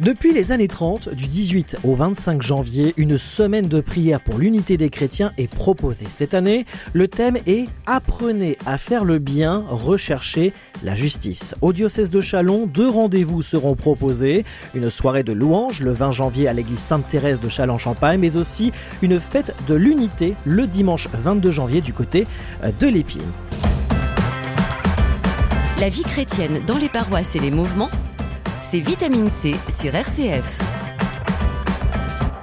Depuis les années 30, du 18 au 25 janvier, une semaine de prière pour l'unité des chrétiens est proposée. Cette année, le thème est Apprenez à faire le bien, recherchez la justice. Au diocèse de Chalon, deux rendez-vous seront proposés. Une soirée de louanges le 20 janvier à l'église Sainte-Thérèse de Châlons-Champagne, mais aussi une fête de l'unité le dimanche 22 janvier du côté de l'Épine. La vie chrétienne dans les paroisses et les mouvements c'est Vitamine C sur RCF.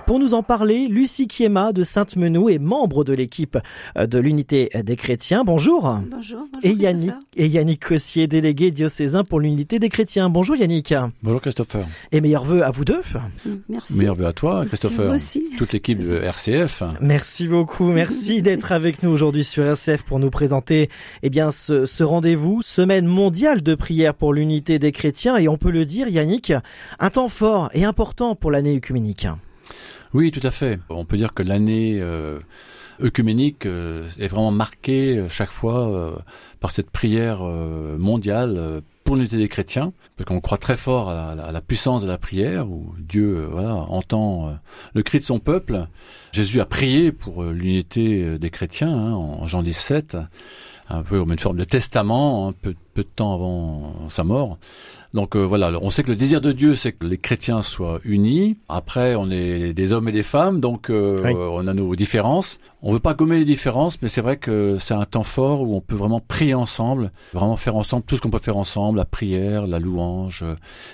Pour nous en parler, Lucie Kiema de Sainte-Menou est membre de l'équipe euh, de l'Unité des Chrétiens. Bonjour. Bonjour. bonjour et, Yannick, et Yannick Cossier, délégué diocésain pour l'Unité des Chrétiens. Bonjour Yannick. Bonjour Christopher. Et meilleurs vœux à vous deux. Mm, merci. Meilleurs vœux à toi Christopher. Merci aussi. Toute l'équipe de RCF. Merci beaucoup. Merci d'être avec nous aujourd'hui sur RCF pour nous présenter eh bien, ce, ce rendez-vous, semaine mondiale de prière pour l'unité des chrétiens. Et on peut le dire, Yannick, un temps fort et important pour l'année œcuménique. Oui, tout à fait. On peut dire que l'année euh, œcuménique euh, est vraiment marquée euh, chaque fois euh, par cette prière euh, mondiale pour l'unité des chrétiens, parce qu'on croit très fort à la, puissance de la prière, où Dieu voilà, entend le cri de son peuple. Jésus a prié pour l'unité des chrétiens hein, en Jean 17, un peu comme une forme de testament, peu, peu de temps avant sa mort. Donc euh, voilà, on sait que le désir de Dieu, c'est que les chrétiens soient unis. Après, on est des hommes et des femmes, donc euh, oui. on a nos différences. On veut pas gommer les différences, mais c'est vrai que c'est un temps fort où on peut vraiment prier ensemble, vraiment faire ensemble tout ce qu'on peut faire ensemble, la prière, la louange,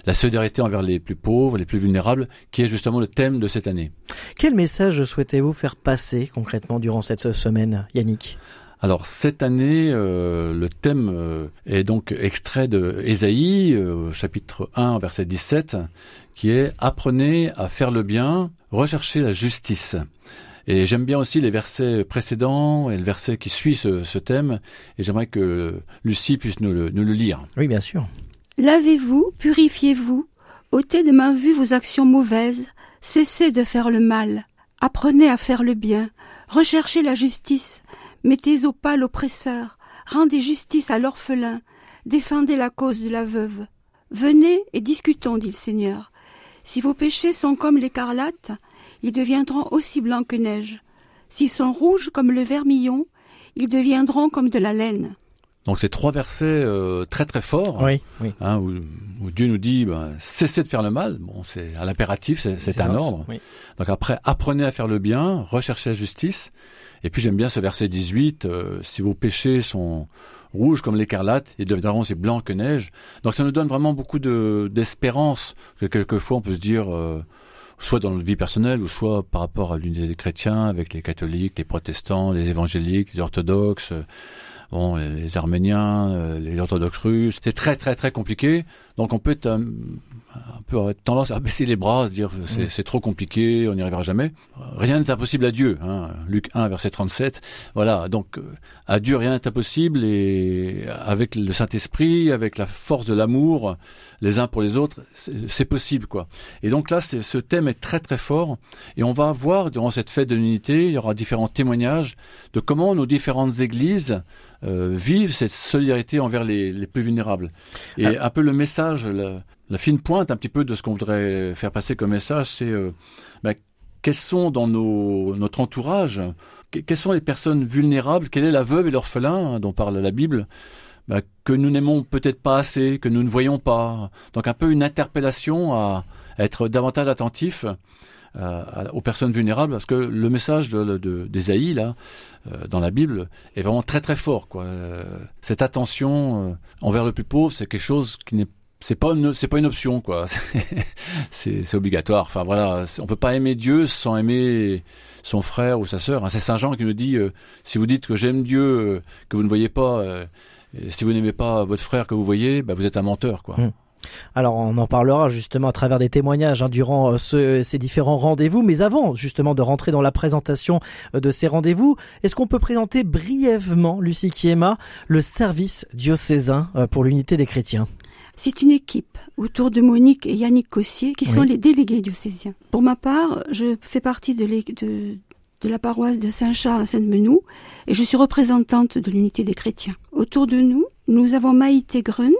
la solidarité envers les plus pauvres, les plus vulnérables, qui est justement le thème de cette année. Quel message souhaitez-vous faire passer concrètement durant cette semaine, Yannick? Alors cette année, euh, le thème euh, est donc extrait de Ésaïe, euh, chapitre 1, verset 17, qui est Apprenez à faire le bien, recherchez la justice. Et j'aime bien aussi les versets précédents et le verset qui suit ce, ce thème, et j'aimerais que Lucie puisse nous le, nous le lire. Oui, bien sûr. Lavez-vous, purifiez-vous, ôtez de ma vue vos actions mauvaises, cessez de faire le mal, apprenez à faire le bien, recherchez la justice, Mettez au pas l'oppresseur, rendez justice à l'orphelin, défendez la cause de la veuve. Venez et discutons, dit le Seigneur. Si vos péchés sont comme l'écarlate, ils deviendront aussi blancs que neige. S'ils sont rouges comme le vermillon, ils deviendront comme de la laine. Donc c'est trois versets euh, très très forts, oui, oui. Hein, où, où, Dieu nous dit ben, cessez de faire le mal. Bon, c'est à l'impératif, c'est un ordre. Oui. Donc après, apprenez à faire le bien, recherchez la justice. Et puis j'aime bien ce verset 18, euh, si vos péchés sont rouges comme l'écarlate, ils deviendront aussi blancs que neige. Donc ça nous donne vraiment beaucoup d'espérance. que quelquefois on peut se dire, euh, soit dans notre vie personnelle, ou soit par rapport à l'unité des chrétiens, avec les catholiques, les protestants, les évangéliques, les orthodoxes, bon, les arméniens, les orthodoxes russes. C'est très très très compliqué. Donc on peut être un, peu avoir tendance à baisser les bras, à se dire c'est trop compliqué, on n'y arrivera jamais. Rien n'est impossible à Dieu. Hein. Luc 1, verset 37. Voilà, donc à Dieu rien n'est impossible et avec le Saint-Esprit, avec la force de l'amour, les uns pour les autres, c'est possible quoi. Et donc là, ce thème est très très fort et on va voir durant cette fête de l'unité, il y aura différents témoignages de comment nos différentes églises euh, vivent cette solidarité envers les, les plus vulnérables. Et ah. un peu le message, la, la, fine pointe un petit peu de ce qu'on voudrait faire passer comme message, c'est euh, ben, quels sont dans nos, notre entourage, quelles sont les personnes vulnérables, quelle est la veuve et l'orphelin hein, dont parle la Bible, ben, que nous n'aimons peut-être pas assez, que nous ne voyons pas. Donc un peu une interpellation à, à être davantage attentif euh, aux personnes vulnérables parce que le message de, de, là euh, dans la Bible est vraiment très très fort quoi. Euh, cette attention envers le plus pauvre, c'est quelque chose qui n'est c'est pas une, c'est pas une option quoi. c'est, obligatoire. Enfin voilà, on peut pas aimer Dieu sans aimer son frère ou sa sœur. Hein, c'est Saint Jean qui nous dit si vous dites que j'aime Dieu que vous ne voyez pas, si vous n'aimez pas votre frère que vous voyez, bah, vous êtes un menteur quoi. Mmh. Alors on en parlera justement à travers des témoignages hein, durant euh, ce, ces différents rendez-vous, mais avant justement de rentrer dans la présentation euh, de ces rendez-vous, est-ce qu'on peut présenter brièvement, Lucie Kiema, le service diocésain euh, pour l'unité des chrétiens? C'est une équipe autour de Monique et Yannick Cossier qui sont les délégués diocésiens. Pour ma part, je fais partie de, de, de la paroisse de Saint-Charles à Sainte-Menou et je suis représentante de l'unité des chrétiens. Autour de nous, nous avons Maïté Grun,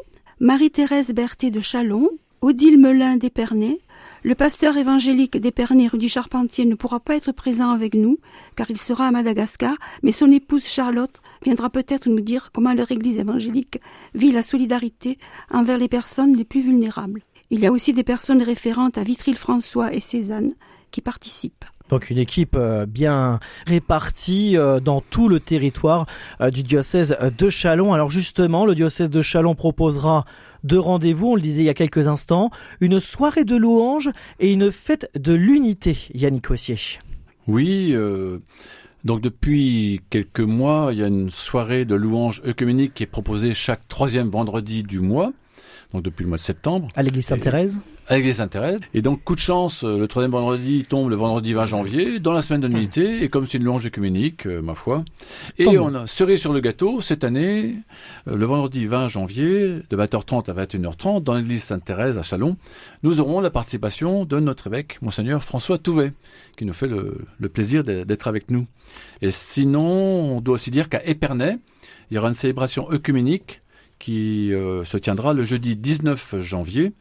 Marie-Thérèse Berthet de Chalon, Odile Melin d'Épernay, le pasteur évangélique d'Épernay, Rudy Charpentier, ne pourra pas être présent avec nous, car il sera à Madagascar, mais son épouse Charlotte viendra peut-être nous dire comment leur église évangélique vit la solidarité envers les personnes les plus vulnérables. Il y a aussi des personnes référentes à Vitry-le-François et Cézanne qui participent. Donc une équipe euh, bien répartie euh, dans tout le territoire euh, du diocèse de Chalon. Alors justement, le diocèse de Chalon proposera deux rendez-vous, on le disait il y a quelques instants, une soirée de louanges et une fête de l'unité, Yannick Ossier. Oui, donc depuis quelques mois, il y a une soirée de louanges œcuméniques qui est proposée chaque troisième vendredi du mois donc depuis le mois de septembre. À l'église Sainte-Thérèse À l'église Sainte-Thérèse. Et donc, coup de chance, euh, le troisième vendredi tombe le vendredi 20 janvier, dans la semaine de l'unité, et comme c'est une louange œcuménique, euh, ma foi. Et on a cerise sur le gâteau, cette année, euh, le vendredi 20 janvier, de 20h30 à 21h30, dans l'église Sainte-Thérèse à Chalon, nous aurons la participation de notre évêque, Monseigneur François Touvet, qui nous fait le, le plaisir d'être avec nous. Et sinon, on doit aussi dire qu'à Épernay, il y aura une célébration œcuménique qui euh, se tiendra le jeudi 19 janvier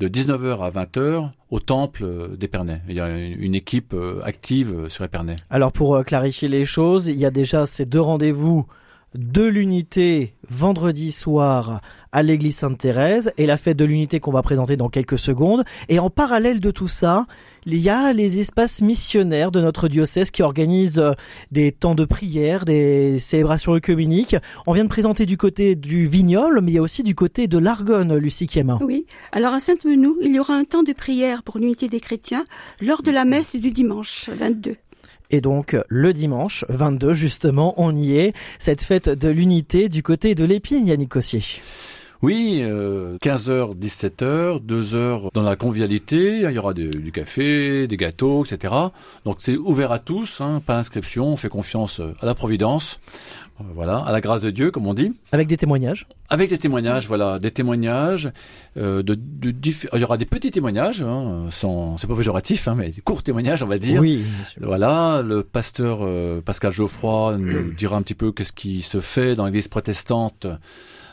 de 19h à 20h au temple d'Épernay. Il y a une équipe euh, active sur Épernay. Alors pour euh, clarifier les choses, il y a déjà ces deux rendez-vous de l'unité vendredi soir à l'église Sainte-Thérèse et la fête de l'unité qu'on va présenter dans quelques secondes. Et en parallèle de tout ça, il y a les espaces missionnaires de notre diocèse qui organisent euh, des temps de prière, des célébrations œcuméniques. On vient de présenter du côté du Vignol, mais il y a aussi du côté de l'Argonne, Lucie Kiema. Oui, alors à Sainte-Menou, il y aura un temps de prière pour l'unité des chrétiens lors de la messe du dimanche 22. Et donc le dimanche 22 justement, on y est, cette fête de l'unité du côté de l'épine, Yannick Cossier. Oui, 15h, 17h, 2 heures dans la convivialité, il y aura du café, des gâteaux, etc. Donc c'est ouvert à tous, hein, pas d'inscription, on fait confiance à la Providence, euh, voilà, à la grâce de Dieu, comme on dit. Avec des témoignages Avec des témoignages, voilà, des témoignages. Euh, de, de, il y aura des petits témoignages, hein, sans, c'est pas péjoratif, hein, mais des courts témoignages, on va dire. Oui. Voilà, le pasteur euh, Pascal Geoffroy nous dira un petit peu qu'est-ce qui se fait dans l'Église protestante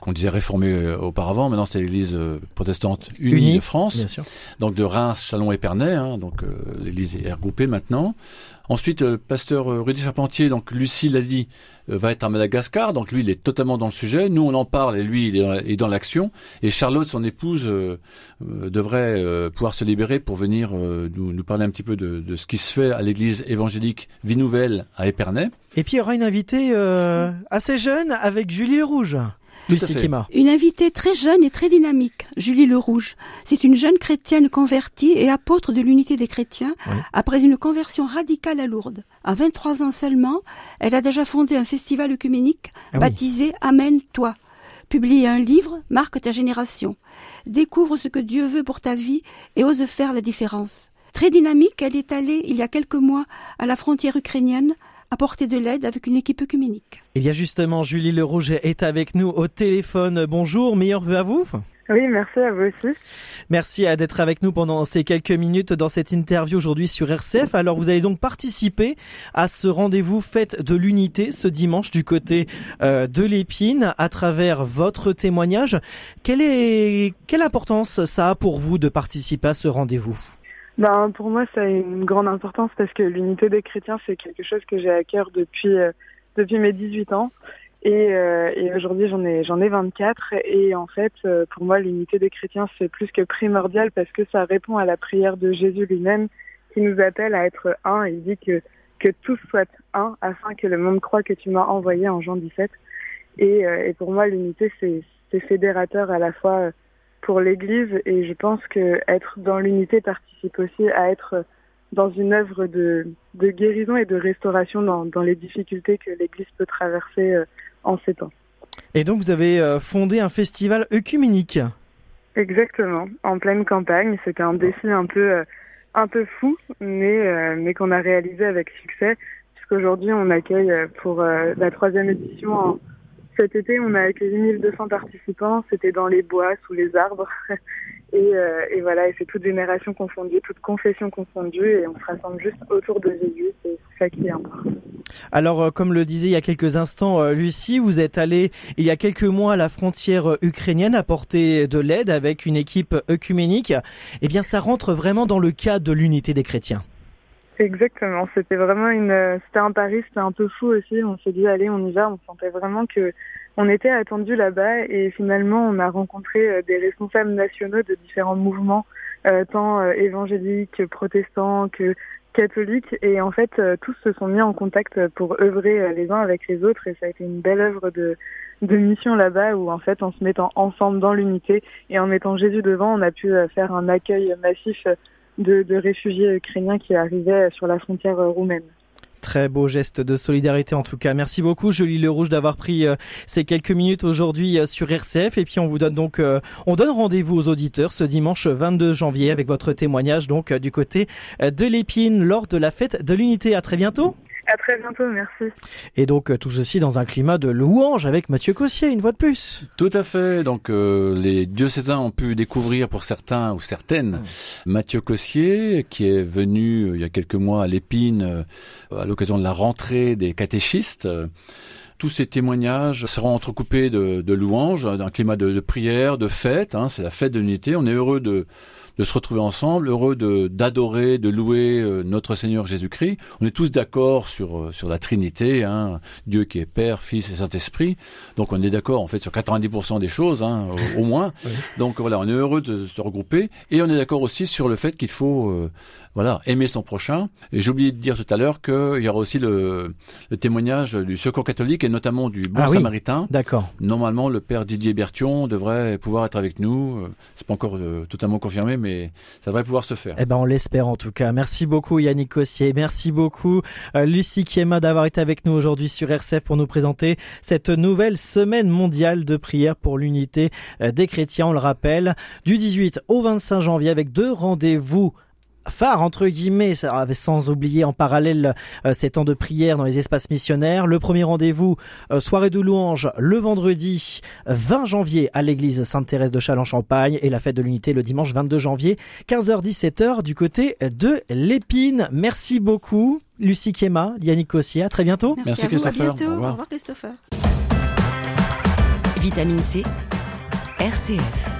qu'on disait réformée euh, auparavant. Maintenant, c'est l'Église euh, protestante unie, de France. Donc de Reims, Chalon et Pernay. Hein, donc euh, l'Église est regroupée maintenant. Ensuite, le pasteur Rudy Charpentier, donc Lucie l'a dit, va être à Madagascar. Donc lui, il est totalement dans le sujet. Nous, on en parle et lui, il est dans l'action. Et Charlotte, son épouse, devrait pouvoir se libérer pour venir nous, parler un petit peu de, de ce qui se fait à l'église évangélique Vie Nouvelle à Épernay. Et puis, il y aura une invitée assez jeune avec Julie Le Rouge. Une invitée très jeune et très dynamique, Julie Le Rouge. C'est une jeune chrétienne convertie et apôtre de l'unité des chrétiens après une conversion radicale à Lourdes. À 23 ans seulement, elle a déjà fondé un festival œcuménique ah baptisé Amen toi. Publie un livre, Marque ta génération. Découvre ce que Dieu veut pour ta vie et ose faire la différence. Très dynamique, elle est allée il y a quelques mois à la frontière ukrainienne apporter de l'aide avec une équipe œcuménique. Eh bien justement, Julie Le Rouge est avec nous au téléphone. Bonjour, meilleur vœu à vous? Oui, merci à vous aussi. Merci d'être avec nous pendant ces quelques minutes dans cette interview aujourd'hui sur RCF. Alors vous allez donc participer à ce rendez-vous fête de l'unité ce dimanche du côté euh, de l'épine à travers votre témoignage. Quelle, est, quelle importance ça a pour vous de participer à ce rendez-vous? Ben, pour moi, ça a une grande importance parce que l'unité des chrétiens, c'est quelque chose que j'ai à cœur depuis, euh, depuis mes 18 ans. Et, euh, et aujourd'hui, j'en ai, j'en ai 24. Et en fait, euh, pour moi, l'unité des chrétiens, c'est plus que primordial parce que ça répond à la prière de Jésus lui-même qui nous appelle à être un. Il dit que, que tous soient un afin que le monde croit que tu m'as envoyé en Jean 17. Et, et pour moi, l'unité, c'est, c'est fédérateur à la fois pour l'Église et je pense que être dans l'unité participe aussi à être dans une œuvre de, de guérison et de restauration dans, dans les difficultés que l'Église peut traverser euh, en ces temps. Et donc vous avez euh, fondé un festival œcuménique. Exactement, en pleine campagne. C'était un défi un peu euh, un peu fou, mais mais qu'on a réalisé avec succès, puisqu'aujourd'hui on accueille pour la troisième édition cet été, on a accueilli 1200 participants. C'était dans les bois, sous les arbres. Et, euh, et, voilà, c'est toute génération confondue, toute confession confondue, et on se rassemble juste autour de Jésus, c'est ça qui est important. Alors, euh, comme le disait il y a quelques instants euh, Lucie, vous êtes allée il y a quelques mois à la frontière ukrainienne apporter de l'aide avec une équipe œcuménique. Eh bien, ça rentre vraiment dans le cadre de l'unité des chrétiens. Exactement, c'était vraiment une, c'était un pari, c'était un peu fou aussi. On s'est dit allez, on y va. On sentait vraiment que on était attendu là-bas et finalement on a rencontré euh, des responsables nationaux de différents mouvements, euh, tant euh, évangéliques, protestants que catholiques et en fait tous se sont mis en contact pour œuvrer les uns avec les autres et ça a été une belle œuvre de, de mission là-bas où en fait en se mettant ensemble dans l'unité et en mettant Jésus devant on a pu faire un accueil massif de, réfugiés ukrainiens qui arrivaient sur la frontière roumaine. Très beau geste de solidarité en tout cas. Merci beaucoup Jolie Le Rouge d'avoir pris euh, ces quelques minutes aujourd'hui euh, sur RCF et puis on vous donne donc euh, on donne rendez-vous aux auditeurs ce dimanche 22 janvier avec votre témoignage donc du côté de l'épine lors de la fête de l'unité. À très bientôt. À très bientôt, merci. Et donc euh, tout ceci dans un climat de louange avec Mathieu Cossier, une fois de plus. Tout à fait. Donc euh, les diocésains ont pu découvrir pour certains ou certaines Mathieu Cossier, qui est venu euh, il y a quelques mois à l'Épine à l'occasion de la rentrée des catéchistes. Tous ces témoignages seront entrecoupés de, de louanges, d'un climat de, de, prière, de fête. Hein, c'est la fête de l'unité. On est heureux de de se retrouver ensemble, heureux de d'adorer, de louer euh, notre Seigneur Jésus-Christ. On est tous d'accord sur euh, sur la Trinité, hein, Dieu qui est Père, Fils et Saint-Esprit. Donc on est d'accord en fait sur 90% des choses, hein, au, moins. Donc voilà, on est heureux de se regrouper et on est d'accord aussi sur le fait qu'il faut euh, voilà aimer son prochain. Et j'ai oublié de dire tout à l'heure qu'il y aura aussi le, le, témoignage du Secours catholique et notamment du Bon ah Samaritain. D'accord. Normalement, le Père Didier Bertion devrait pouvoir être avec nous. C'est pas encore totalement confirmé mais ça devrait pouvoir se faire. Eh ben, on l'espère en tout cas. Merci beaucoup Yannick Cossier. Merci beaucoup euh, Lucie Kiema d'avoir été avec nous aujourd'hui sur RCF pour nous présenter cette nouvelle semaine mondiale de prière pour l'unité euh, des chrétiens. On le rappelle, du 18 au 25 janvier avec deux rendez-vous phare entre guillemets, sans oublier en parallèle euh, ces temps de prière dans les espaces missionnaires. Le premier rendez-vous, euh, soirée de louange, le vendredi 20 janvier à l'église Sainte-Thérèse de Châlons-Champagne et la fête de l'unité le dimanche 22 janvier, 15h-17h du côté de l'Épine. Merci beaucoup Lucie Kiema, Yannick Cossier, à très bientôt. Merci, Christopher. Au revoir Christopher. Vitamine C, RCF.